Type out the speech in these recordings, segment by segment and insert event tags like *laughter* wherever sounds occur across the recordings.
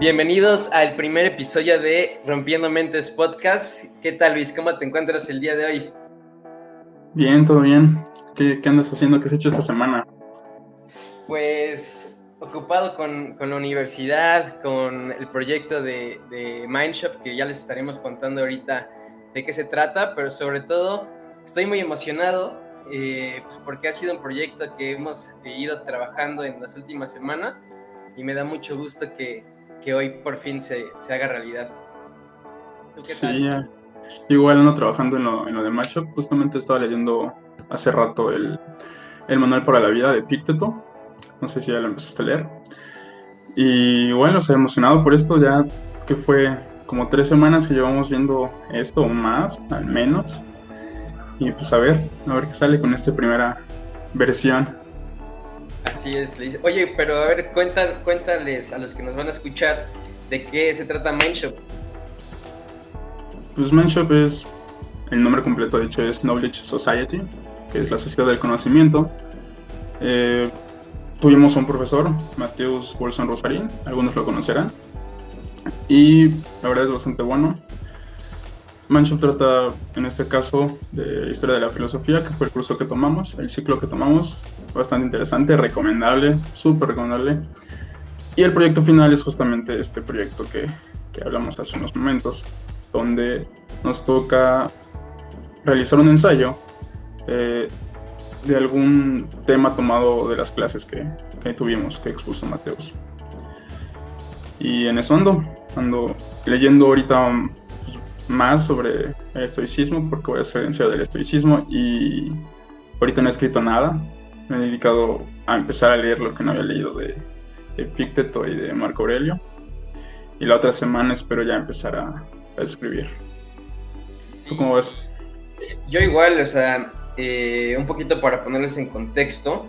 Bienvenidos al primer episodio de Rompiendo Mentes Podcast. ¿Qué tal, Luis? ¿Cómo te encuentras el día de hoy? Bien, todo bien. ¿Qué, andas haciendo? ¿Qué has hecho esta semana? Pues ocupado con, la universidad, con el proyecto de, de Mindshop, que ya les estaremos contando ahorita de qué se trata, pero sobre todo estoy muy emocionado eh, pues porque ha sido un proyecto que hemos ido trabajando en las últimas semanas y me da mucho gusto que, que hoy por fin se, se, haga realidad. ¿Tú qué sí, igual ando trabajando en lo, en lo de Matchup, justamente estaba leyendo hace rato el, el manual para la vida de Picteto, no sé si ya lo empezaste a leer. Y bueno, se ha emocionado por esto, ya que fue como tres semanas que llevamos viendo esto o más, al menos. Y pues a ver, a ver qué sale con esta primera versión. Así es, Oye, pero a ver, cuéntales a los que nos van a escuchar de qué se trata Mindshop. Pues Mindshop es, el nombre completo dicho es Knowledge Society, que es la sociedad del conocimiento. Eh, tuvimos un profesor, Mateus Bolson Rosarín, algunos lo conocerán, y la verdad es bastante bueno. Manship trata, en este caso, de historia de la filosofía, que fue el curso que tomamos, el ciclo que tomamos, bastante interesante, recomendable, súper recomendable. Y el proyecto final es justamente este proyecto que, que hablamos hace unos momentos, donde nos toca realizar un ensayo eh, de algún tema tomado de las clases que, que tuvimos, que expuso Mateus. Y en eso ando, ando leyendo ahorita más sobre el estoicismo, porque voy a ser ensayo del estoicismo y ahorita no he escrito nada. Me he dedicado a empezar a leer lo que no había leído de, Epicteto y de Marco Aurelio. Y la otra semana espero ya empezar a, escribir. ¿Tú cómo ves? Yo igual, o sea, eh, un poquito para ponerles en contexto.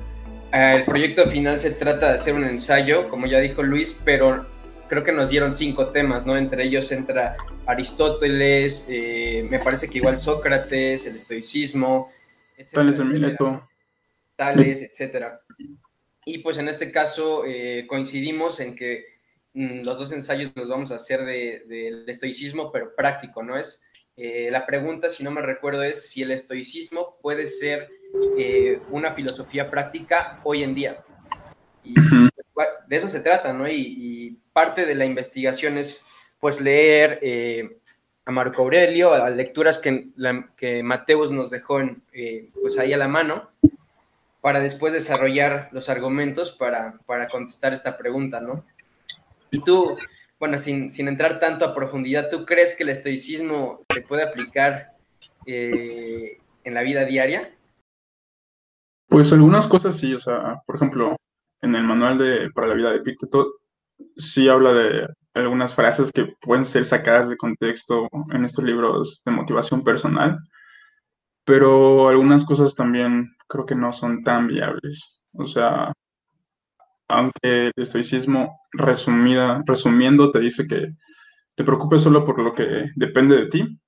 El proyecto final se trata de hacer un ensayo, como ya dijo Luis, pero creo que nos dieron cinco temas, ¿no? Entre ellos entra Aristóteles, eh, me parece que igual Sócrates, el estoicismo, Tales de Mileto. Tales, etcétera. Y pues en este caso eh, coincidimos en que mm, los dos ensayos los vamos a hacer del de, estoicismo, pero práctico, ¿no? Es eh, la pregunta, si no me recuerdo, es si el estoicismo puede ser una filosofía práctica hoy en día. Y pues, de eso se trata, ¿no? y parte de la investigación es pues leer eh, a Marco Aurelio, a lecturas que, que Mateus nos dejó eh, pues ahí a la mano, para después desarrollar los argumentos para, para contestar esta pregunta, ¿no? Y tú, bueno, sin, sin, entrar tanto a profundidad, ¿tú crees que el estoicismo se puede aplicar eh, en la vida diaria? Pues algunas cosas sí, o sea, por ejemplo, en el manual de, para la vida de Epicteto sí habla de algunas frases que pueden ser sacadas de contexto en estos libros de motivación personal, pero algunas cosas también creo que no son tan viables. O sea, aunque el estoicismo resumida, resumiendo te dice que te preocupes solo por lo que depende de ti,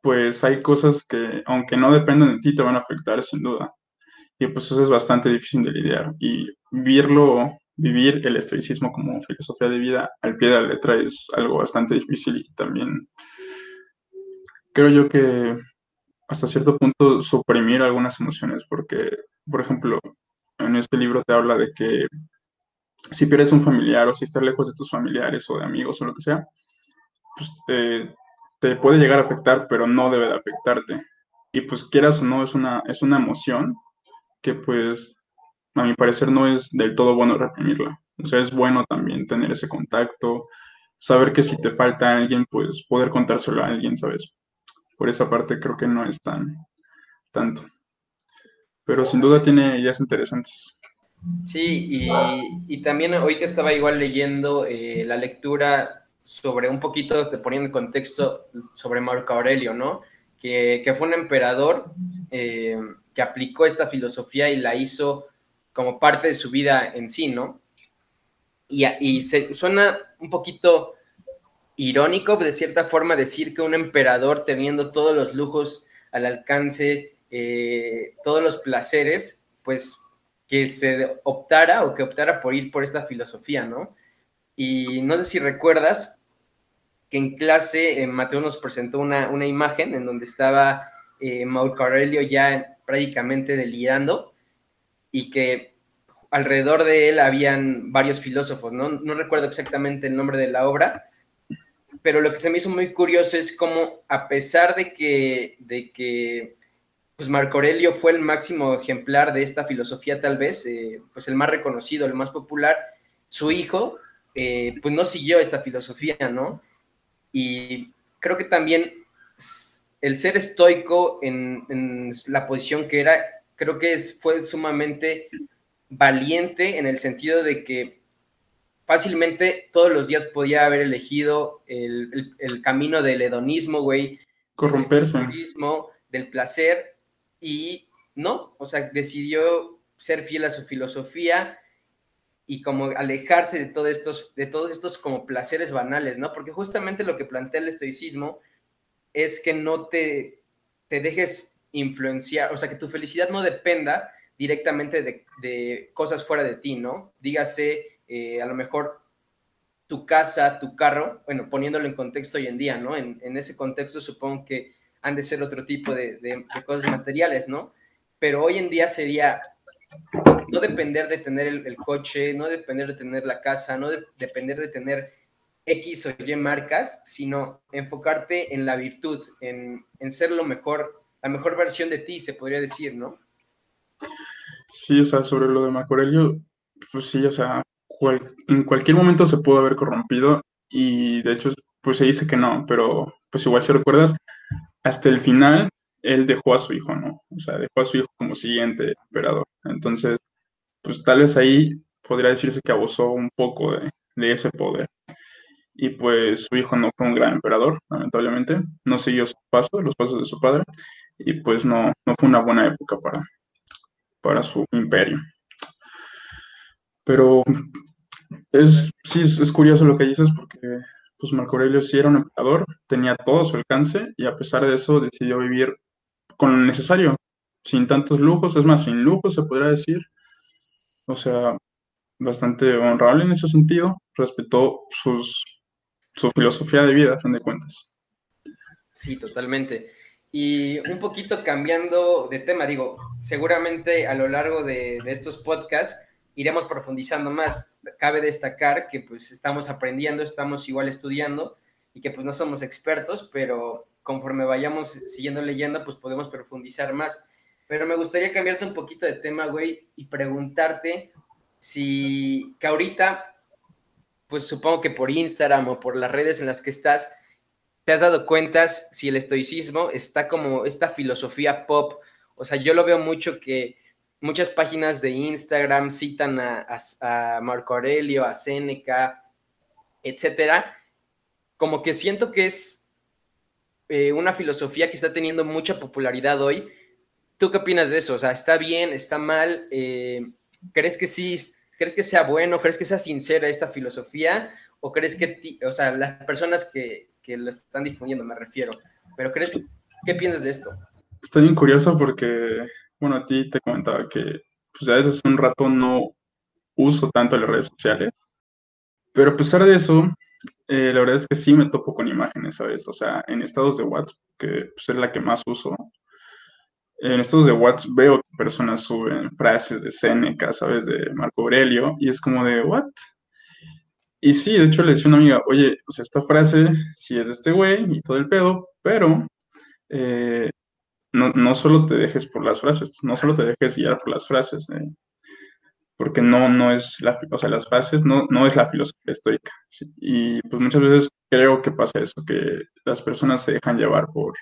pues hay cosas que, aunque no dependen de ti, te van a afectar sin duda. Y pues eso es bastante difícil de lidiar. Y verlo vivir el estoicismo como filosofía de vida al pie de la letra es algo bastante difícil y también creo yo que hasta cierto punto suprimir algunas emociones, porque, por ejemplo, en este libro te habla de que si pierdes un familiar o si estás lejos de tus familiares o de amigos o lo que sea, pues eh, te puede llegar a afectar, pero no debe de afectarte. Y pues quieras o no, es una, es una emoción que pues a mi parecer no es del todo bueno reprimirla. O sea, es bueno también tener ese contacto, saber que si te falta alguien, pues poder contárselo a alguien, ¿sabes? Por esa parte creo que no es tan tanto. Pero sin duda tiene ideas interesantes. Sí, y, también hoy que estaba igual leyendo eh, la lectura sobre un poquito, te poniendo en contexto sobre Marco Aurelio, ¿no? Que, fue un emperador eh, que aplicó esta filosofía y la hizo como parte de su vida en sí, ¿no? Y, y se, suena un poquito irónico, de cierta forma, decir que un emperador teniendo todos los lujos al alcance, eh, todos los placeres, pues que se optara o que optara por ir por esta filosofía, ¿no? Y no sé si recuerdas que en clase eh, Mateo nos presentó una, una, imagen en donde estaba eh, Marco Aurelio ya prácticamente delirando y que alrededor de él habían varios filósofos, ¿no? No recuerdo exactamente el nombre de la obra, pero lo que se me hizo muy curioso es cómo, a pesar de que, de que pues Marco Aurelio fue el máximo ejemplar de esta filosofía, tal vez, eh, pues el más reconocido, el más popular, su hijo, eh, pues no siguió esta filosofía, ¿no? Y creo que también el ser estoico en, la posición que era, creo que fue sumamente valiente en el sentido de que fácilmente todos los días podía haber elegido el, camino del hedonismo, güey. Corromperse. Del, del placer y no, o sea, decidió ser fiel a su filosofía y como alejarse de todos estos, de todos estos como placeres banales, ¿no? Porque justamente lo que plantea el estoicismo es que no te, te dejes influenciar, o sea, que tu felicidad no dependa directamente de, cosas fuera de ti, ¿no? Dígase, eh, a lo mejor tu casa, tu carro, bueno, poniéndolo en contexto hoy en día, ¿no? En, ese contexto supongo que han de ser otro tipo de, cosas materiales, ¿no? Pero hoy en día sería no depender de tener el, coche, no depender de tener la casa, no depender de tener X o Y marcas, sino enfocarte en la virtud, en, en ser lo mejor, la mejor versión de ti, se podría decir, ¿no? Sí, o sea, sobre lo de Marco Aurelio, pues sí, o sea, en cualquier momento se pudo haber corrompido y de hecho, pues se dice que no, pero pues igual si recuerdas, hasta el final él dejó a su hijo, ¿no? O sea, dejó a su hijo como siguiente emperador. Entonces, pues tal vez ahí podría decirse que abusó un poco de, ese poder. Y pues su hijo no fue un gran emperador, lamentablemente, no siguió sus pasos, los pasos de su padre, y pues no, no fue una buena época para, para su imperio. Pero es, sí, es, curioso lo que dices porque pues Marco Aurelio sí era un emperador, tenía todo su alcance y a pesar de eso decidió vivir con lo necesario, sin tantos lujos, es más, sin lujos se podría decir. O sea, bastante honrable en ese sentido, respetó sus, su filosofía de vida, a fin de cuentas. Sí, totalmente. Y un poquito cambiando de tema, digo, seguramente a lo largo de, estos podcasts iremos profundizando más. Cabe destacar que pues estamos aprendiendo, estamos igual estudiando y que pues no somos expertos, pero conforme vayamos siguiendo leyendo, pues podemos profundizar más. Pero me gustaría cambiarte un poquito de tema, güey, y preguntarte si que ahorita, pues supongo que por Instagram o por las redes en las que estás, ¿Te has dado cuenta si el estoicismo está como esta filosofía pop? O sea, yo lo veo mucho que muchas páginas de Instagram citan a, Marco Aurelio, a Séneca, etcétera. Como que siento que es eh, una filosofía que está teniendo mucha popularidad hoy. ¿Tú qué opinas de eso? O sea, ¿está bien? ¿Está mal? Eh, ¿Crees que sí? ¿Crees que sea bueno? ¿Crees que sea sincera esta filosofía? ¿O crees que, o sea, las personas que, que lo están difundiendo, me refiero. Pero ¿crees, qué piensas de esto? Estoy bien curioso porque, bueno, a ti te comentaba que pues desde hace un rato no uso tanto las redes sociales, pero a pesar de eso, eh, la verdad es que sí me topo con imágenes, ¿sabes? O sea, en estados de WhatsApp, que pues, es la que más uso, en estados de WhatsApp veo que personas suben frases de Seneca, ¿sabes? De Marco Aurelio, y es como de, ¿what? Y sí, de hecho le decía a una amiga, oye, o sea, esta frase sí es de este güey y todo el pedo, pero eh, no, no, solo te dejes por las frases, no solo te dejes guiar por las frases, eh, porque no, no es la, o sea, las frases no, no es la filosofía estoica. Y pues muchas veces creo que pasa eso, que las personas se dejan llevar por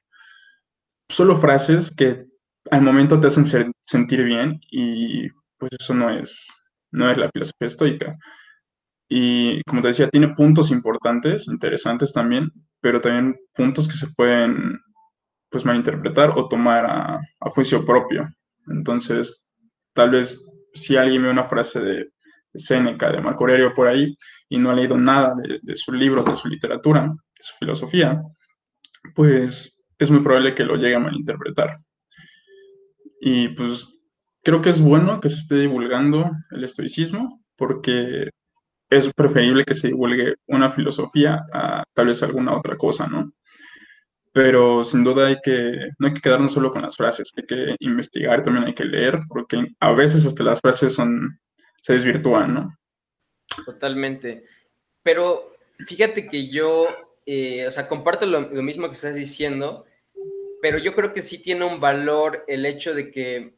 solo frases que al momento te hacen sentir bien y pues eso no es, no es la filosofía estoica. Y como te decía, tiene puntos importantes, interesantes también, pero también puntos que se pueden pues malinterpretar o tomar a, juicio propio. Entonces, tal vez si alguien ve una frase de, de Séneca, de Marco Aurelio por ahí, y no ha leído nada de, de sus libros, de su literatura, de su filosofía, pues es muy probable que lo llegue a malinterpretar. Y pues creo que es bueno que se esté divulgando el estoicismo, porque es preferible que se divulgue una filosofía a tal vez alguna otra cosa, ¿no? Pero sin duda hay que, no hay que quedarnos solo con las frases, hay que investigar, también hay que leer, porque a veces hasta las frases son, se desvirtúan, ¿no? Totalmente. Pero fíjate que yo, eh, o sea, comparto lo, mismo que estás diciendo, pero yo creo que sí tiene un valor el hecho de que,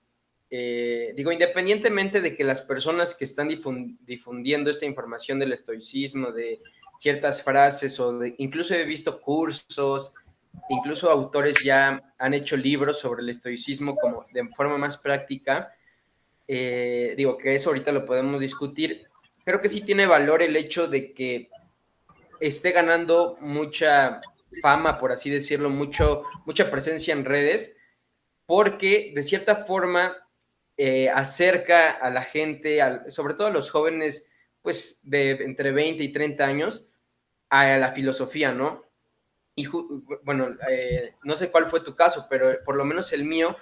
eh, digo, independientemente de que las personas que están difundiendo esta información del estoicismo, de ciertas frases o incluso he visto cursos, incluso autores ya han hecho libros sobre el estoicismo como de forma más práctica, eh, digo que eso ahorita lo podemos discutir, creo que sí tiene valor el hecho de que esté ganando mucha fama, por así decirlo, mucho, mucha presencia en redes, porque de cierta forma eh, acerca a la gente, sobre todo a los jóvenes, pues de entre 20 y 30 años, a la filosofía, ¿no? Y bueno, eh, no sé cuál fue tu caso, pero por lo menos el mío,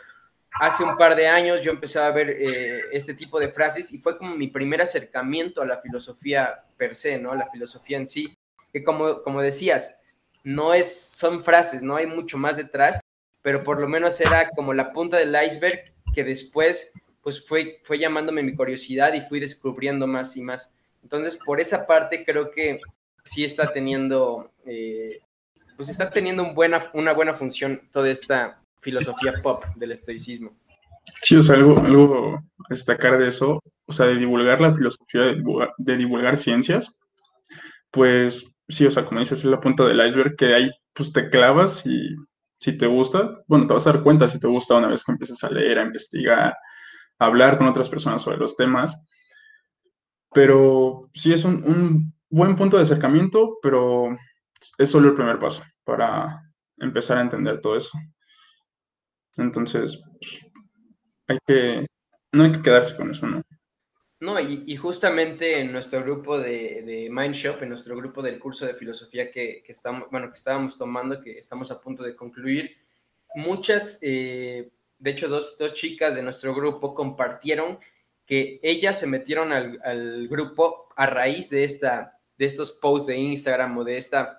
hace un par de años yo empecé a ver eh, este tipo de frases y fue como mi primer acercamiento a la filosofía per se, ¿no? A la filosofía en sí, que como, como decías, no es, son frases, no hay mucho más detrás, pero por lo menos era como la punta del iceberg que después pues fue, fue llamándome mi curiosidad y fui descubriendo más y más. Entonces, por esa parte creo que sí está teniendo, eh, pues está teniendo una buena función toda esta filosofía pop del estoicismo. Sí, o sea, algo, a destacar de eso, o sea, de divulgar la filosofía, de divulgar, ciencias, pues sí, o sea, como dices, es la punta del iceberg que hay, pues te clavas y si te gusta, bueno, te vas a dar cuenta si te gusta una vez que empiezas a leer, a investigar, a hablar con otras personas sobre los temas. Pero sí es un buen punto de acercamiento, pero es solo el primer paso para empezar a entender todo eso. Entonces, hay que, no hay que quedarse con eso, ¿no? No, y, justamente en nuestro grupo de, de Mindshop, en nuestro grupo del curso de filosofía que, estamos, bueno, que estábamos tomando, que estamos a punto de concluir, muchas, eh, de hecho, dos, chicas de nuestro grupo compartieron que ellas se metieron al, al, grupo a raíz de, esta, de estos posts de Instagram o de esta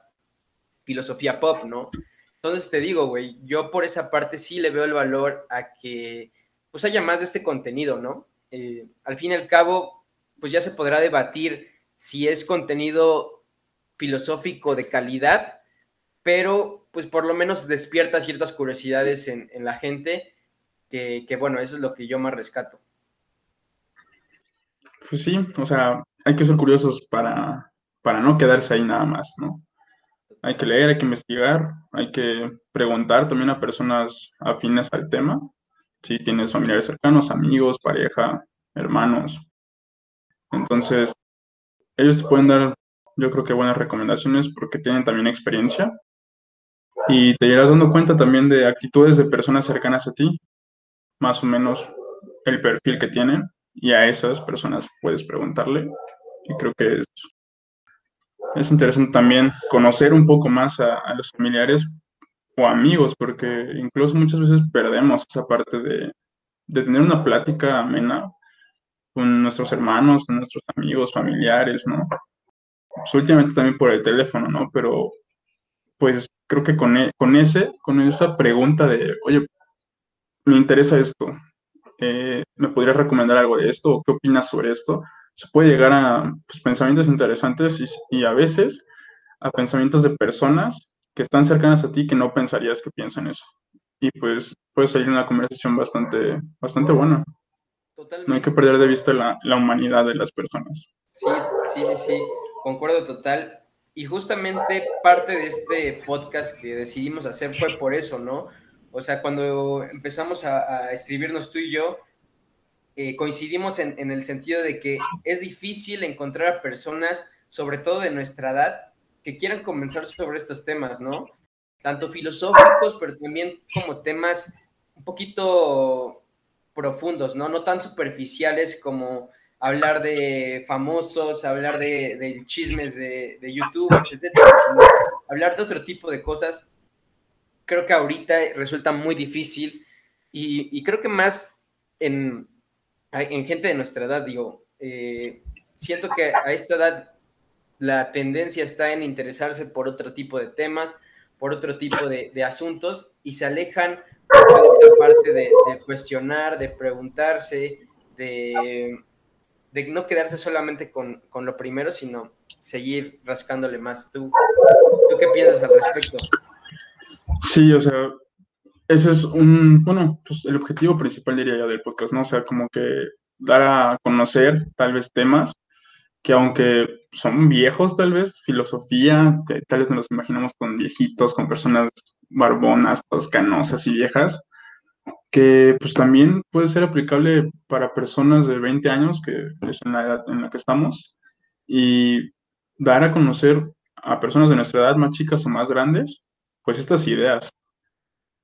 filosofía pop, ¿no? Entonces te digo, güey, yo por esa parte sí le veo el valor a que pues haya más de este contenido, ¿no? Eh, al fin y al cabo, pues ya se podrá debatir si es contenido filosófico de calidad, pero pues por lo menos despierta ciertas curiosidades en, la gente, que, que, bueno, eso es lo que yo más rescato. Pues sí, o sea, hay que ser curiosos para, para no quedarse ahí nada más, ¿no? Hay que leer, hay que investigar, hay que preguntar también a personas afines al tema. Si tienes familiares cercanos, amigos, pareja, hermanos. Entonces, ellos te pueden dar, yo creo que buenas recomendaciones porque tienen también experiencia. Y te irás dando cuenta también de actitudes de personas cercanas a ti, más o menos el perfil que tienen, y a esas personas puedes preguntarle. Y creo que es es interesante también conocer un poco más a, los familiares o amigos, porque incluso muchas veces perdemos esa parte de, tener una plática amena con nuestros hermanos, con nuestros amigos, familiares, ¿no? Pues últimamente también por el teléfono, ¿no? Pero pues creo que con, e, con ese, con esa pregunta de, oye, me interesa esto, eh, ¿me podrías recomendar algo de esto? ¿O qué opinas sobre esto? Se puede llegar a pues, pensamientos interesantes y, a veces a pensamientos de personas que están cercanas a ti que no pensarías que piensan eso. Y pues puede salir una conversación bastante, bastante buena. No hay que perder de vista la, la, humanidad de las personas. Sí, sí, sí, sí, concuerdo total. Y justamente parte de este podcast que decidimos hacer fue por eso, ¿no? O sea, cuando empezamos a escribirnos tú y yo, eh, coincidimos en, el sentido de que es difícil encontrar a personas, sobre todo de nuestra edad, que quieran conversar sobre estos temas, ¿no? Tanto filosóficos, pero también como temas un poquito profundos, ¿no? No tan superficiales como hablar de famosos, hablar de, chismes de, de youtubers, etc. Sino hablar de otro tipo de cosas. Creo que ahorita resulta muy difícil y creo que más en, en gente de nuestra edad, digo, eh, siento que a esta edad la tendencia está en interesarse por otro tipo de temas, por otro tipo de, asuntos y se alejan de esta parte de, cuestionar, de preguntarse, de, no quedarse solamente con, lo primero, sino seguir rascándole más. ¿Tú, ¿Tú qué piensas al respecto? Sí, o sea, ese es un, bueno, pues el objetivo principal diría yo del podcast, ¿no? O sea, como que dar a conocer tal vez temas que aunque son viejos tal vez, filosofía, que tal vez nos los imaginamos con viejitos, con personas barbonas, toscanosas y viejas, que pues también puede ser aplicable para personas de 20 años, que es en la edad en la que estamos, y dar a conocer a personas de nuestra edad más chicas o más grandes, pues estas ideas.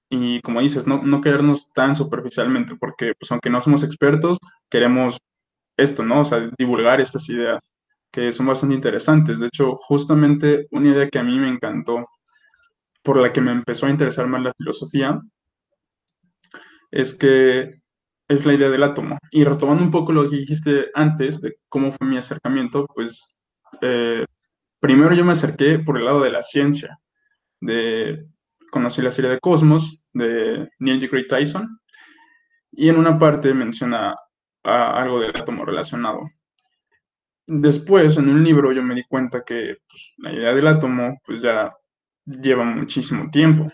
Y como dices, no, no quedarnos tan superficialmente, porque pues aunque no somos expertos, queremos esto, ¿no? O sea, divulgar estas ideas que son bastante interesantes. De hecho, justamente una idea que a mí me encantó, por la que me empezó a interesar más la filosofía, es que es la idea del átomo. Y retomando un poco lo que dijiste antes de cómo fue mi acercamiento, pues eh, primero yo me acerqué por el lado de la ciencia, de conocí la serie de Cosmos de Neil deGrasse Tyson y en una parte menciona algo del átomo relacionado. Después, en un libro, yo me di cuenta que pues, la idea del átomo pues ya lleva muchísimo tiempo.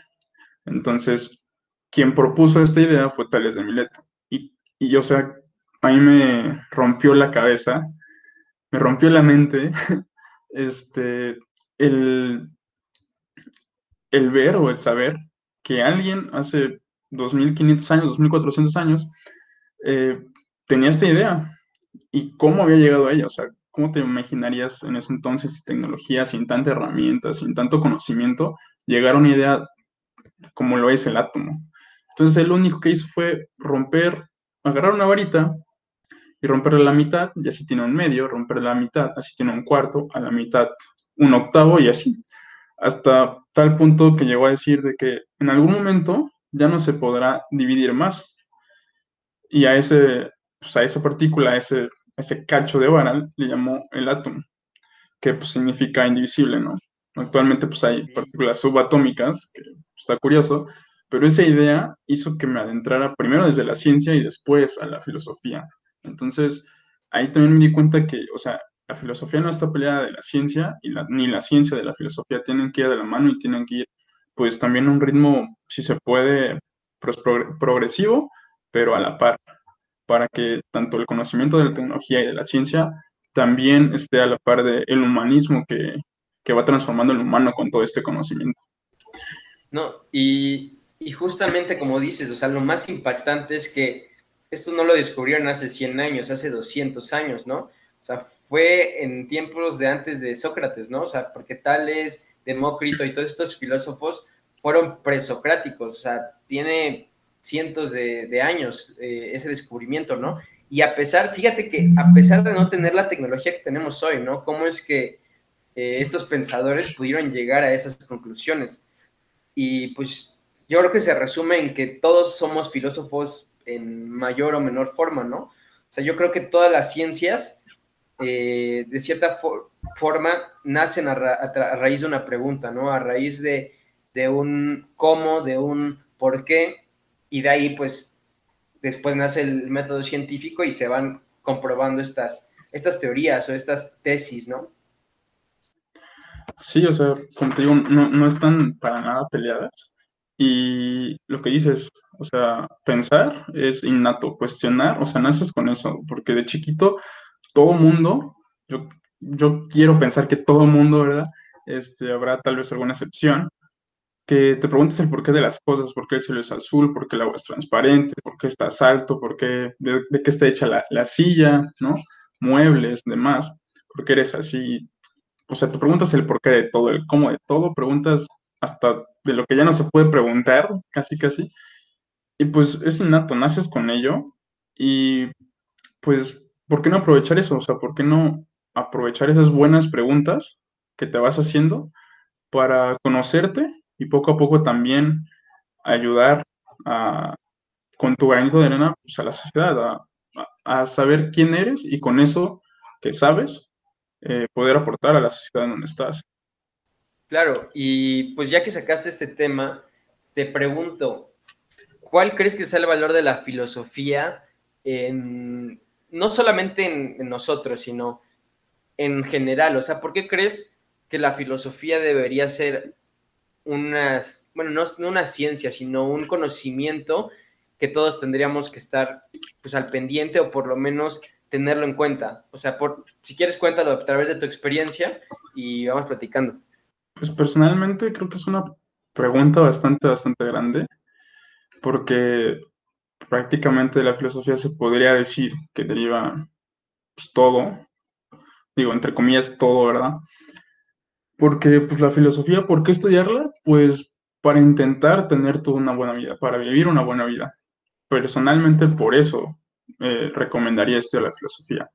Entonces, quien propuso esta idea fue Tales de Mileto. Y, y o sea, a mí me rompió la cabeza, me rompió la mente, *laughs* este, el, el ver o el saber que alguien hace 2500 años, 2400 años, eh, tenía esta idea y cómo había llegado a ella. O sea, ¿cómo te imaginarías en ese entonces sin tecnología, sin tanta herramienta, sin tanto conocimiento, llegar a una idea como lo es el átomo? Entonces, él único que hizo fue romper, agarrar una varita y romperla a la mitad, y así tiene un medio, romperla a la mitad, así tiene un cuarto, a la mitad un octavo y así. Hasta tal punto que llegó a decir de que en algún momento ya no se podrá dividir más. Y a, ese, pues, a esa partícula, a ese, ese cacho de vara, le llamó el átomo, que pues, significa indivisible, ¿no? Actualmente pues hay partículas subatómicas, que está curioso, pero esa idea hizo que me adentrara primero desde la ciencia y después a la filosofía. Entonces, ahí también me di cuenta que, o sea, la filosofía no está peleada de la ciencia y ni la ciencia de la filosofía tienen que ir de la mano y tienen que ir, pues también a un ritmo, si se puede, pues, progresivo, pero a la par, para que tanto el conocimiento de la tecnología y de la ciencia también esté a la par del humanismo que, que va transformando el humano con todo este conocimiento. No, y y justamente como dices, o sea, lo más impactante es que esto no lo descubrieron hace 100 años, hace 200 años, ¿no? O sea, fue en tiempos de antes de Sócrates, ¿no? O sea, porque Tales, Demócrito y todos estos filósofos fueron presocráticos, o sea, tiene cientos de, años eh, ese descubrimiento, ¿no? Y a pesar, fíjate que a pesar de no tener la tecnología que tenemos hoy, ¿no? ¿Cómo es que eh, estos pensadores pudieron llegar a esas conclusiones? Y pues yo creo que se resume en que todos somos filósofos en mayor o menor forma, ¿no? O sea, yo creo que todas las ciencias, eh, de cierta forma, nacen a, raíz de una pregunta, ¿no? A raíz de, un cómo, de un por qué, y de ahí, pues, después nace el método científico y se van comprobando estas, estas teorías o estas tesis, ¿no? Sí, o sea, como no, no están para nada peleadas. Y lo que dices, o sea, pensar es innato, cuestionar, o sea, naces con eso, porque de chiquito todo mundo, yo, yo quiero pensar que todo mundo, ¿verdad? Este, habrá tal vez alguna excepción, que te preguntes el porqué de las cosas, por qué el cielo es azul, por qué el agua es transparente, por qué está alto, por qué, de, qué está hecha la, la, silla, ¿no? Muebles, demás, por qué eres así. O sea, te preguntas el porqué de todo, el cómo de todo, preguntas hasta de lo que ya no se puede preguntar, casi, casi. Y pues es innato, naces con ello y pues, ¿por qué no aprovechar eso? O sea, ¿por qué no aprovechar esas buenas preguntas que te vas haciendo para conocerte y poco a poco también ayudar a, con tu granito de arena pues, a la sociedad, a, saber quién eres y con eso que sabes, eh, poder aportar a la sociedad en donde estás. Claro, y pues ya que sacaste este tema, te pregunto, ¿cuál crees que sea el valor de la filosofía en, no solamente en, nosotros, sino en general? O sea, ¿por qué crees que la filosofía debería ser unas, bueno, no, no una ciencia, sino un conocimiento que todos tendríamos que estar pues al pendiente o por lo menos tenerlo en cuenta? O sea, por, si quieres cuéntalo a través de tu experiencia y vamos platicando. Pues personalmente creo que es una pregunta bastante, bastante grande, porque prácticamente de la filosofía se podría decir que deriva pues, todo, digo, entre comillas, todo, ¿verdad? Porque pues la filosofía, ¿por qué estudiarla? Pues para intentar tener toda una buena vida, para vivir una buena vida. Personalmente por eso eh, recomendaría estudiar la filosofía.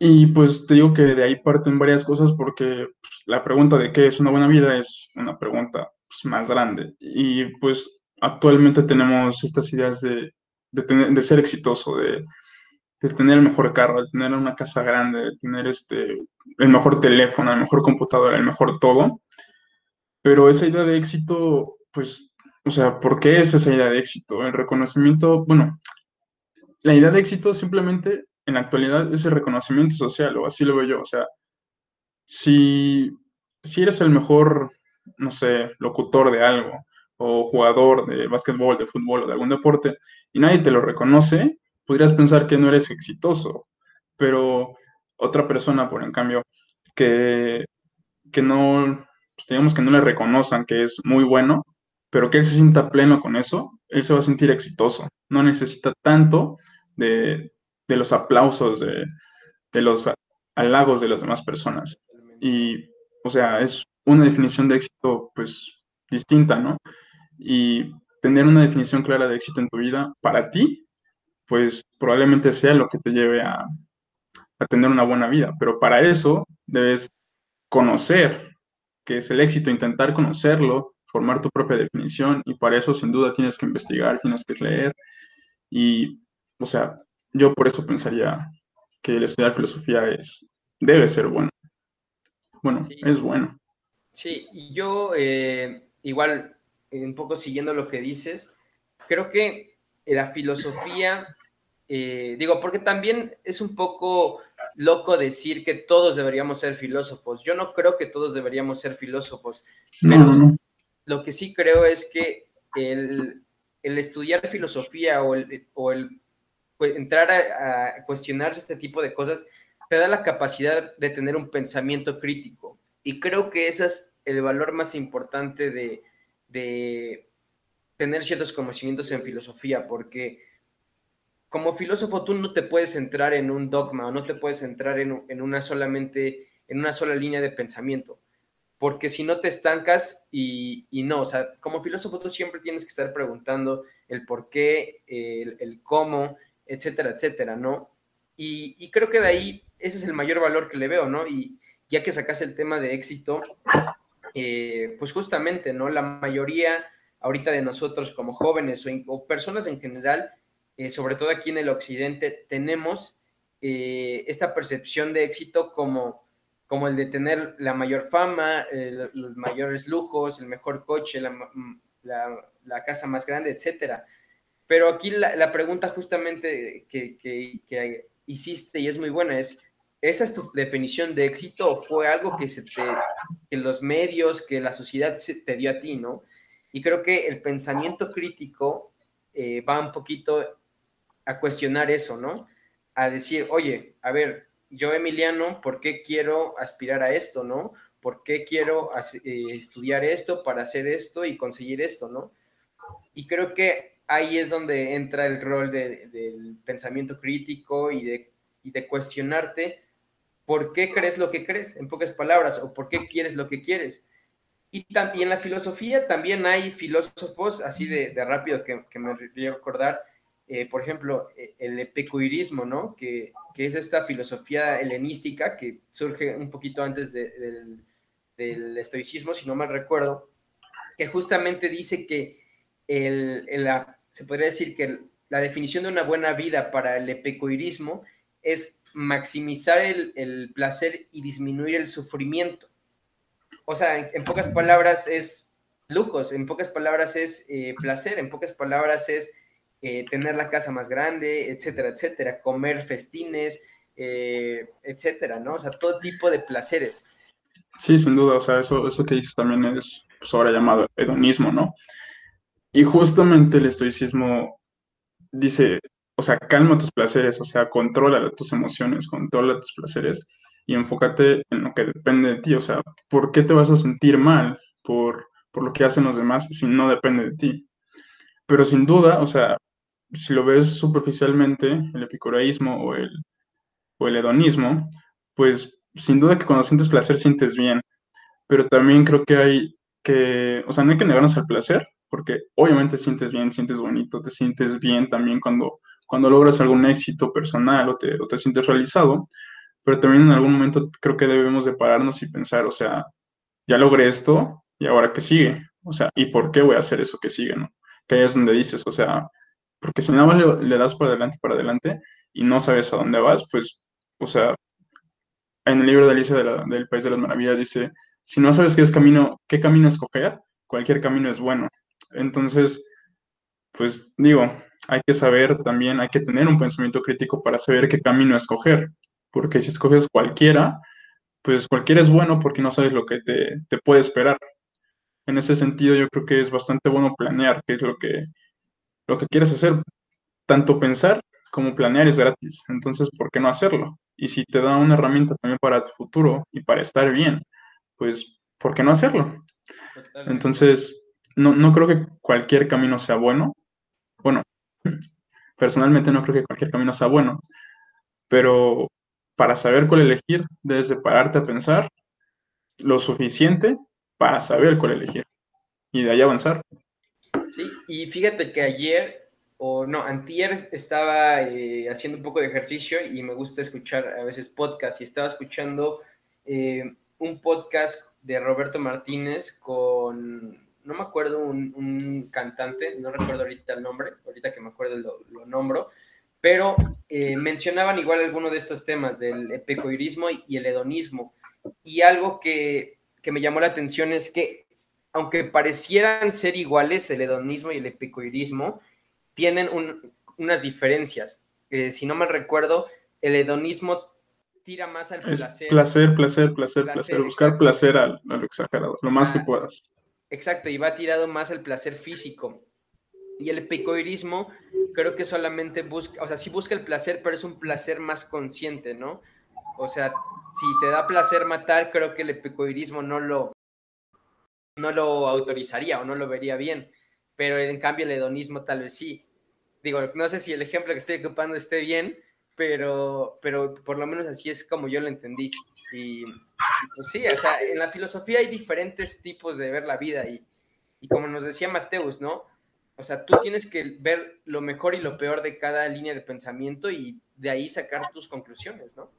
Y pues te digo que de ahí parten varias cosas porque pues, la pregunta de qué es una buena vida es una pregunta pues, más grande. Y pues actualmente tenemos estas ideas de, de, tener, de ser exitoso, de, de, tener el mejor carro, de tener una casa grande, de tener este, el mejor teléfono, el mejor computadora, el mejor todo. Pero esa idea de éxito, pues, o sea, ¿por qué es esa idea de éxito? El reconocimiento, bueno, la idea de éxito simplemente en la actualidad es el reconocimiento social, o así lo veo yo. O sea, si, si eres el mejor, no sé, locutor de algo, o jugador de básquetbol, de fútbol o de algún deporte, y nadie te lo reconoce, podrías pensar que no eres exitoso. Pero otra persona, por en cambio, que, que no, pues, digamos que no le reconozcan que es muy bueno, pero que él se sienta pleno con eso, él se va a sentir exitoso. No necesita tanto de, los aplausos, de, los halagos de las demás personas. Y, o sea, es una definición de éxito, pues, distinta, ¿no? Y tener una definición clara de éxito en tu vida, para ti, pues, probablemente sea lo que te lleve a, a tener una buena vida. Pero para eso debes conocer qué es el éxito, intentar conocerlo, formar tu propia definición, y para eso, sin duda, tienes que investigar, tienes que leer y o sea, yo por eso pensaría que el estudiar filosofía es, debe ser bueno. Bueno, es bueno. Sí, yo eh, igual, un poco siguiendo lo que dices, creo que la filosofía, eh, digo, porque también es un poco loco decir que todos deberíamos ser filósofos. Yo no creo que todos deberíamos ser filósofos, pero lo que sí creo es que el, estudiar filosofía o el, o el entrar a, cuestionarse este tipo de cosas te da la capacidad de tener un pensamiento crítico. Y creo que ese es el valor más importante de, de tener ciertos conocimientos en filosofía, porque como filósofo tú no te puedes entrar en un dogma o no te puedes entrar en, en, una solamente en una sola línea de pensamiento, porque si no te estancas y, y, no, o sea, como filósofo tú siempre tienes que estar preguntando el por qué, el, cómo, etcétera, etcétera, ¿no? Y, creo que de ahí ese es el mayor valor que le veo, ¿no? Y ya que sacas el tema de éxito, eh, pues justamente, ¿no? La mayoría ahorita de nosotros como jóvenes o, personas en general, eh, sobre todo aquí en el occidente, tenemos eh, esta percepción de éxito como, como el de tener la mayor fama, los mayores lujos, el mejor coche, la, la casa más grande, etcétera. Pero aquí la, pregunta justamente que, hiciste y es muy buena es, ¿esa es tu definición de éxito o fue algo que, se te, que los medios, que la sociedad se te dio a ti, ¿no? Y creo que el pensamiento crítico eh, va un poquito a cuestionar eso, ¿no? A decir, oye, a ver, yo Emiliano, ¿por qué quiero aspirar a esto, ¿no? ¿Por qué quiero eh, estudiar esto para hacer esto y conseguir esto, ¿no? Y creo que ahí es donde entra el rol del pensamiento crítico y de, de cuestionarte por qué crees lo que crees, en pocas palabras, o por qué quieres lo que quieres. Y, también la filosofía también hay filósofos, así de, rápido que, me voy a recordar, eh, por ejemplo, e, el epicurismo, ¿no? Que, es esta filosofía helenística que surge un poquito antes del, del estoicismo, si no mal recuerdo, que justamente dice que el, se podría decir que la definición de una buena vida para el epicurismo es maximizar el, placer y disminuir el sufrimiento. O sea, en, pocas palabras es lujos, en pocas palabras es eh, placer, en pocas palabras es eh, tener la casa más grande, etcétera, etcétera, comer festines, eh, etcétera, ¿no? O sea, todo tipo de placeres. Sí, sin duda, o sea, eso, eso que dices también es pues, ahora llamado hedonismo, ¿no? Y justamente el estoicismo dice, o sea, calma tus placeres, o sea, controla tus emociones, controla tus placeres y enfócate en lo que depende de ti, o sea, ¿por qué te vas a sentir mal por, por lo que hacen los demás si no depende de ti? Pero sin duda, o sea, si lo ves superficialmente, el epicureísmo o el, o el hedonismo, pues sin duda que cuando sientes placer sientes bien, pero también creo que hay que, o sea, no hay que negarnos al placer, porque obviamente sientes bien, sientes bonito, te sientes bien también cuando, cuando logras algún éxito personal o te, o te sientes realizado, pero también en algún momento creo que debemos de pararnos y pensar, o sea, ya logré esto y ahora qué sigue, o sea, ¿y por qué voy a hacer eso que sigue, no? Que ahí es donde dices, o sea, porque si nada le, le das para adelante, para adelante y no sabes a dónde vas, pues, o sea, en el libro de Alicia del País de las Maravillas dice, si no sabes qué es camino, qué camino escoger, cualquier camino es bueno. Entonces, pues digo, hay que saber también, hay que tener un pensamiento crítico para saber qué camino escoger, porque si escoges cualquiera, pues cualquiera es bueno porque no sabes lo que te, te puede esperar. En ese sentido, yo creo que es bastante bueno planear qué es lo que, lo que quieres hacer. Tanto pensar como planear es gratis, entonces, ¿por qué no hacerlo? Y si te da una herramienta también para tu futuro y para estar bien, pues, ¿por qué no hacerlo? Entonces, no, no creo que cualquier camino sea bueno. Personalmente no creo que cualquier camino sea bueno, pero para saber cuál elegir, debes de pararte a pensar lo suficiente para saber cuál elegir y de ahí avanzar. Sí, y fíjate que ayer o no, antier estaba eh, haciendo un poco de ejercicio y me gusta escuchar a veces podcast y estaba escuchando eh, un podcast de Roberto Martínez con, no me acuerdo, un, cantante, no recuerdo ahorita el nombre, ahorita que me acuerdo lo, nombro, pero eh, mencionaban igual algunos de estos temas del epicurismo y el hedonismo. Y algo que, que me llamó la atención es que, aunque parecieran ser iguales el hedonismo y el epicurismo, tienen unas diferencias. Eh, si no me recuerdo, el hedonismo tira más al placer. Placer, placer, placer, placer. Buscar placer a, lo exagerado, lo más que puedas. Exacto, y va tirado más al placer físico. Y el epicurismo creo que solamente busca, o sea, sí busca el placer, pero es un placer más consciente, ¿no? O sea, si te da placer matar, creo que el epicurismo no lo, no lo autorizaría o no lo vería bien pero en cambio el hedonismo tal vez sí. Digo, no sé si el ejemplo que estoy ocupando esté bien, pero, pero por lo menos así es como yo lo entendí. Y, pues sí, o sea, en la filosofía hay diferentes tipos de ver la vida y, y como nos decía Mateus, ¿no? O sea, tú tienes que ver lo mejor y lo peor de cada línea de pensamiento y de ahí sacar tus conclusiones, ¿no?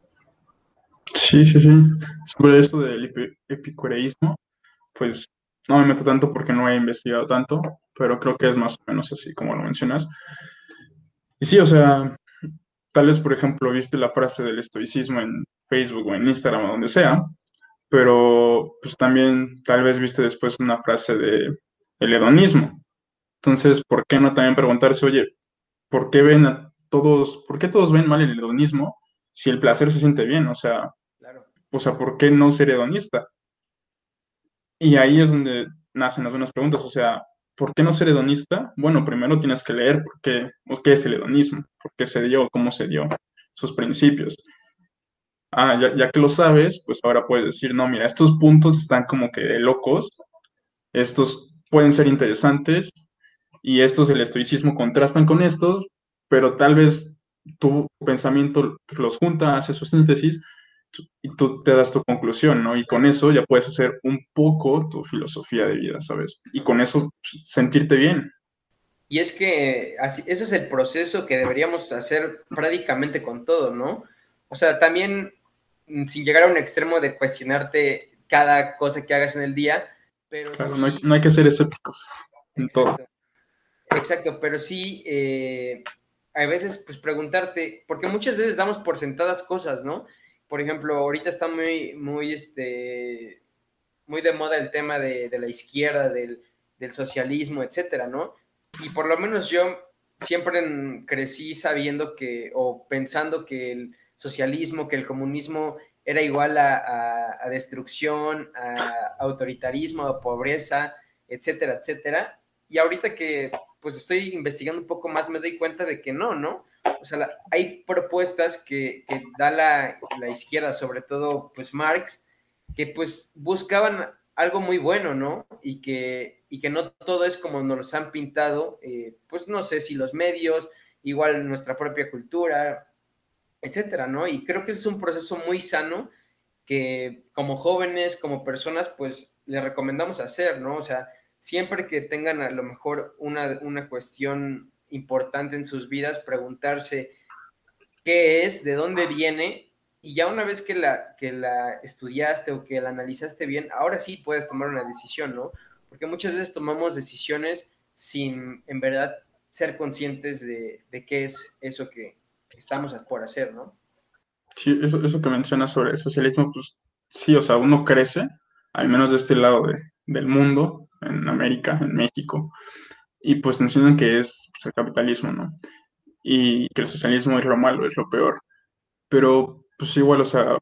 Sí, sí, sí. Sobre eso del epicureísmo, pues no me meto tanto porque no he investigado tanto, pero creo que es más o menos así como lo mencionas. Y sí, o sea, tal vez, por ejemplo, viste la frase del estoicismo en Facebook o en Instagram o donde sea, pero pues también tal vez viste después una frase de el hedonismo. Entonces, ¿por qué no también preguntarse, oye, ¿por qué ven a todos, por qué todos ven mal el hedonismo si el placer se siente bien? O sea, o sea, ¿por qué no ser hedonista? Y ahí es donde nacen las buenas preguntas, o sea, ¿por qué no ser hedonista? Bueno, primero tienes que leer por qué, es el hedonismo, por qué se dio, cómo se dio, sus principios. Ah, ya, que lo sabes, pues ahora puedes decir, no, mira, estos puntos están como que locos, estos pueden ser interesantes y estos del estoicismo contrastan con estos, pero tal vez tu pensamiento los junta, hace su síntesis y tú te das tu conclusión, ¿no? Y con eso ya puedes hacer un poco tu filosofía de vida, ¿sabes? Y con eso pues, sentirte bien. Y es que así, ese es el proceso que deberíamos hacer prácticamente con todo, ¿no? O sea, también mm, sin llegar a un extremo de cuestionarte cada cosa que hagas en el día, pero claro, no, hay, que ser escépticos en todo. Exacto, pero sí, eh, a veces pues preguntarte, porque muchas veces damos por sentadas cosas, ¿no? Por ejemplo, ahorita está muy, muy, este, muy de moda el tema de, la izquierda, del, socialismo, etcétera, ¿no? Y por lo menos yo siempre crecí sabiendo que, o pensando que el socialismo, que el comunismo era igual a, destrucción, a autoritarismo, a pobreza, etcétera, etcétera. Y ahorita que pues estoy investigando un poco más me doy cuenta de que no, ¿no? O sea, hay propuestas que, da la, izquierda, sobre todo pues Marx, que pues buscaban algo muy bueno, ¿no? Y que, y que no todo es como nos han pintado, eh, pues no sé si los medios, igual nuestra propia cultura, etcétera, ¿no? Y creo que es un proceso muy sano que como jóvenes, como personas, pues le recomendamos hacer, ¿no? O sea, siempre que tengan a lo mejor una, una cuestión importante en sus vidas, preguntarse qué es, de dónde viene, y ya una vez que la, que la estudiaste o que la analizaste bien, ahora sí puedes tomar una decisión, ¿no? Porque muchas veces tomamos decisiones sin en verdad ser conscientes de, de qué es eso que, estamos por hacer, ¿no? Sí, eso, eso que mencionas sobre el socialismo, pues sí, o sea, uno crece, al menos de este lado del mundo, en América, en México, y pues mencionan que es pues, el capitalismo, ¿no? Y que el socialismo es lo malo, es lo peor. Pero, pues igual, o sea,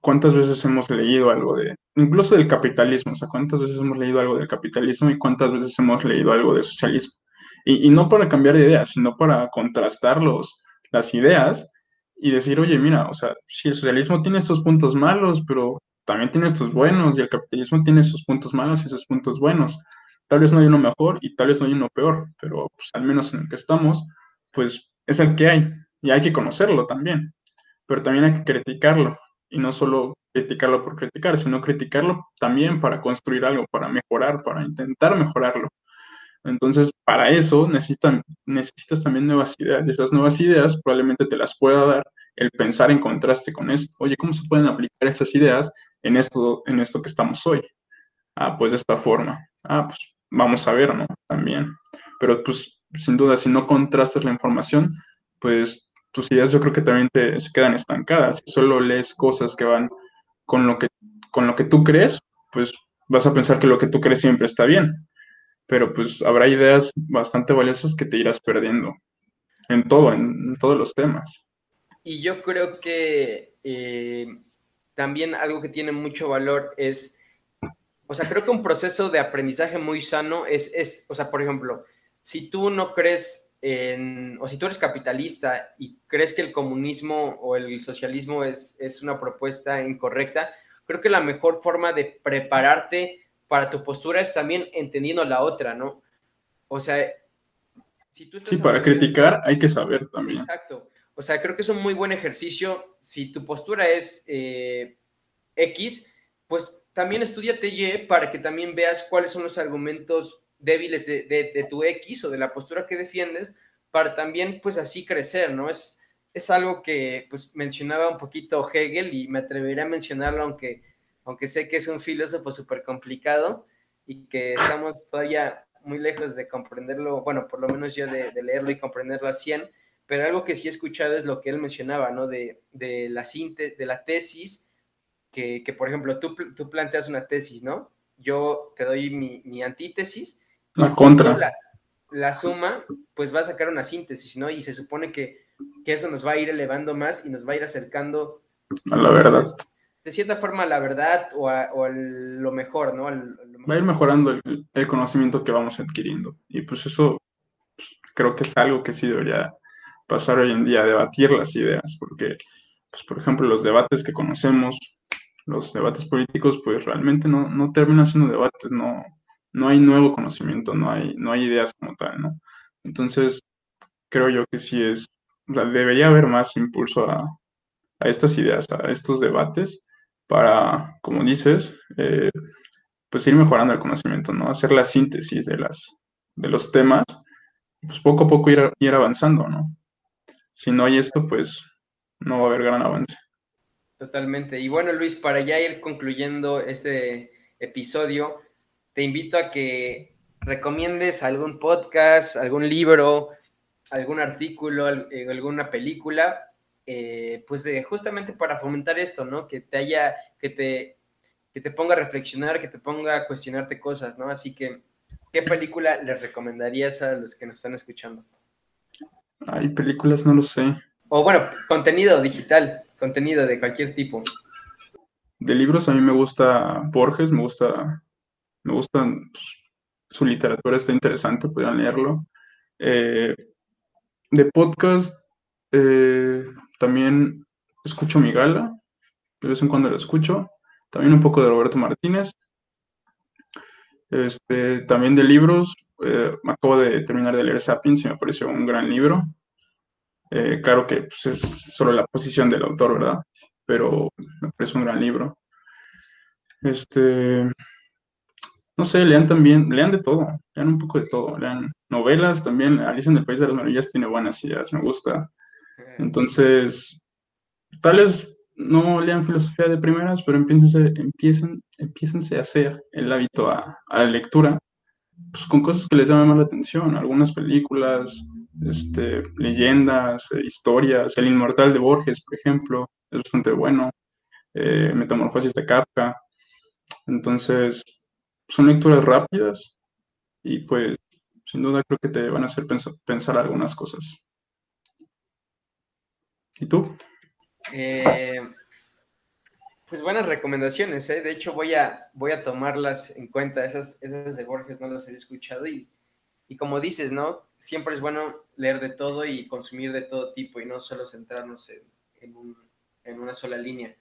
¿cuántas veces hemos leído algo de, incluso del capitalismo, o sea, cuántas veces hemos leído algo del capitalismo y cuántas veces hemos leído algo del socialismo? Y, y no para cambiar de ideas, sino para contrastar los, las ideas y decir, oye, mira, o sea, si el socialismo tiene estos puntos malos, pero también tiene estos buenos, y el capitalismo tiene sus puntos malos y sus puntos buenos. Tal vez no hay uno mejor y tal vez no hay uno peor, pero pues, al menos en el que estamos, pues es el que hay y hay que conocerlo también, pero también hay que criticarlo y no solo criticarlo por criticar, sino criticarlo también para construir algo, para mejorar, para intentar mejorarlo. Entonces, para eso necesitan, necesitas también nuevas ideas y esas nuevas ideas probablemente te las pueda dar el pensar en contraste con esto. Oye, ¿cómo se pueden aplicar esas ideas en esto, en esto que estamos hoy? Ah, pues de esta forma. Ah, pues vamos a ver, ¿no? También. Pero pues sin duda, si no contrastas la información, pues tus ideas yo creo que también te, se quedan estancadas. Si solo lees cosas que van con lo que, con lo que tú crees, pues vas a pensar que lo que tú crees siempre está bien pero pues habrá ideas bastante valiosas que te irás perdiendo en todo, en, todos los temas. Y yo creo que eh, también algo que tiene mucho valor es, o sea, creo que un proceso de aprendizaje muy sano es, es o sea, por ejemplo, si tú no crees en, o si tú eres capitalista y crees que el comunismo o el socialismo es, es una propuesta incorrecta, creo que la mejor forma de prepararte para tu postura es también entendiendo la otra, ¿no? O sea, si tú estás... Sí, para criticar hay que saber también. Exacto. O sea, creo que es un muy buen ejercicio. Si tu postura es eh, X, pues también estudiate Y para que también veas cuáles son los argumentos débiles de, tu X o de la postura que defiendes, para también, pues así crecer, ¿no? Es, es algo que, pues, mencionaba un poquito Hegel y me atrevería a mencionarlo, aunque aunque sé que es un filósofo súper complicado y que estamos todavía muy lejos de comprenderlo, bueno, por lo menos yo de, leerlo y comprenderlo al 100, pero algo que sí he escuchado es lo que él mencionaba, ¿no? De, de la, de la tesis, que, que, por ejemplo tú, tú, planteas una tesis, ¿no? Yo te doy mi, mi antítesis. La contra. La, la, suma, pues va a sacar una síntesis, ¿no? Y se supone que, que, eso nos va a ir elevando más y nos va a ir acercando a la verdad de cierta forma la verdad o, a, lo mejor, ¿no? Va a ir mejorando el, conocimiento que vamos adquiriendo. Y pues eso pues, creo que es algo que sí debería pasar hoy en día, debatir las ideas, porque, pues, por ejemplo, los debates que conocemos, los debates políticos, pues realmente no, no terminan siendo debates, no, no hay nuevo conocimiento, no hay, no hay ideas como tal, ¿no? Entonces, creo yo que sí es, debería haber más impulso a, a estas ideas, a estos debates, para, como dices, eh, pues ir mejorando el conocimiento, ¿no? Hacer la síntesis de, las, de los temas, pues poco a poco ir, ir avanzando, ¿no? Si no hay esto, pues no va a haber gran avance. Totalmente. Y bueno, Luis, para ya ir concluyendo este episodio, te invito a que recomiendes algún podcast, algún libro, algún artículo, eh, alguna película, eh, pues justamente para fomentar esto, ¿no? Que te haya, que te, que te ponga a reflexionar, que te ponga a cuestionarte cosas, ¿no? Así que, ¿qué película les recomendarías a los que nos están escuchando? Hay películas, no lo sé. O bueno, contenido digital, contenido de cualquier tipo. De libros a mí me gusta Borges, me gusta, me gustan, pues, su literatura está interesante, puedan leerlo. Eh, de podcast, eh, también escucho Mi Gala, de vez en cuando lo escucho. También un poco de Roberto Martínez. Este, también de libros, eh, acabo de terminar de leer Sapiens y me pareció un gran libro. Eh, claro que pues, es solo la posición del autor, ¿verdad? Pero me parece un gran libro. Este, no sé, lean también, lean de todo, lean un poco de todo, lean novelas también. Alicia en el País de las Maravillas tiene buenas ideas, me gusta. Entonces, tal vez no lean filosofía de primeras, pero empiecen, a hacer el hábito a, a la lectura pues, con cosas que les llamen más la atención, algunas películas, este, leyendas, eh, historias, El Inmortal de Borges, por ejemplo, es bastante bueno, eh, Metamorfosis de Kafka, entonces son lecturas rápidas y pues sin duda creo que te van a hacer pensar, algunas cosas. ¿Y tú? Eh, pues buenas recomendaciones, ¿eh? De hecho, voy a, voy a tomarlas en cuenta. Esas, esas de Borges no las había escuchado. Y, y como dices, ¿no? Siempre es bueno leer de todo y consumir de todo tipo y no solo centrarnos en, una sola línea.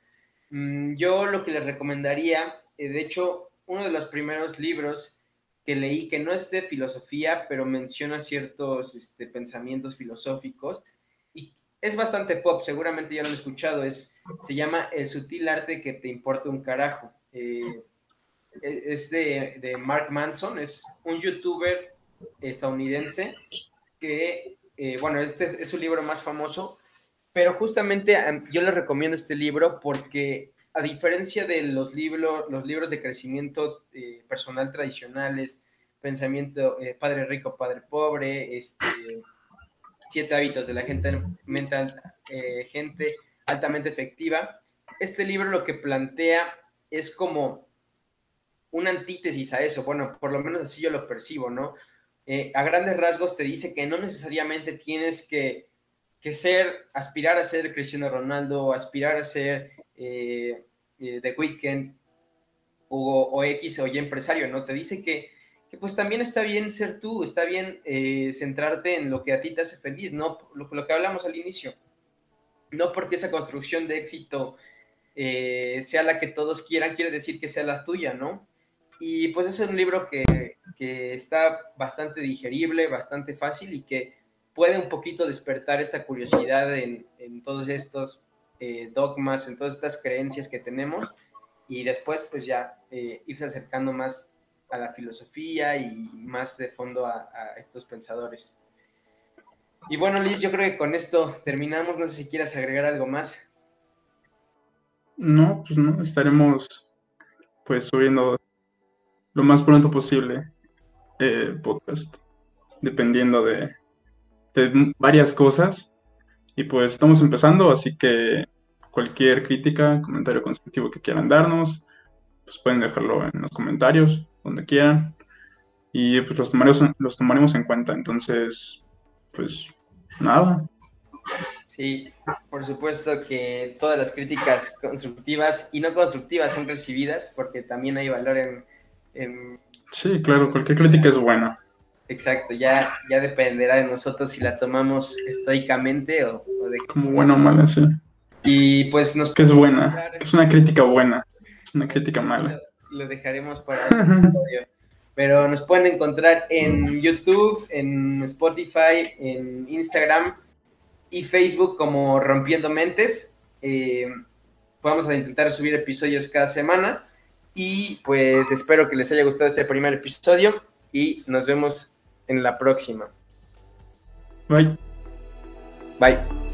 Mm, yo lo que les recomendaría, eh, de hecho, uno de los primeros libros que leí, que no es de filosofía, pero menciona ciertos este, pensamientos filosóficos, es bastante pop, seguramente ya lo han escuchado, es, se llama El sutil arte que te importa un carajo. Eh, e, es de, Mark Manson, es un youtuber estadounidense que, eh, bueno, este es su libro más famoso, pero justamente yo le recomiendo este libro porque a diferencia de los libros, los libros de crecimiento eh, personal tradicionales, pensamiento padre rico, padre pobre, este Siete hábitos de la gente mental, eh, gente altamente efectiva. Este libro lo que plantea es como una antítesis a eso. Bueno, por lo menos así yo lo percibo, ¿no? Eh, a grandes rasgos te dice que no necesariamente tienes que, ser, aspirar a ser Cristiano Ronaldo, aspirar a ser eh, The Weeknd o, o X o Y empresario, ¿no? Te dice que que pues también está bien ser tú, está bien eh, centrarte en lo que a ti te hace feliz, ¿no? Lo, que hablamos al inicio. No porque esa construcción de éxito eh, sea la que todos quieran, quiere decir que sea la tuya, ¿no? Y pues es un libro que, está bastante digerible, bastante fácil y que puede un poquito despertar esta curiosidad en, todos estos eh, dogmas, en todas estas creencias que tenemos y después pues ya irse acercando más a la filosofía y más de fondo a, estos pensadores. Y bueno, Liz, yo creo que con esto terminamos. No sé si quieras agregar algo más. No, pues no, estaremos pues subiendo lo más pronto posible eh, podcast, dependiendo de, de varias cosas. Y pues estamos empezando, así que cualquier crítica, comentario constructivo que quieran darnos, pues pueden dejarlo en los comentarios donde quieran. Y pues los tomaremos, los tomaremos en cuenta. Entonces, pues nada. Sí, por supuesto que todas las críticas constructivas y no constructivas son recibidas porque también hay valor en... Sí, claro, cualquier crítica es buena. Exacto, ya, ya dependerá de nosotros si la tomamos estoicamente o, de... Como buena o mala, sí. Y pues nos... Que es buena, es una crítica buena, es una crítica mala lo dejaremos para el episodio. Pero nos pueden encontrar en YouTube, en Spotify, en Instagram y Facebook como Rompiendo Mentes. Eh, vamos a intentar subir episodios cada semana. Y pues espero que les haya gustado este primer episodio y nos vemos en la próxima. Bye. Bye.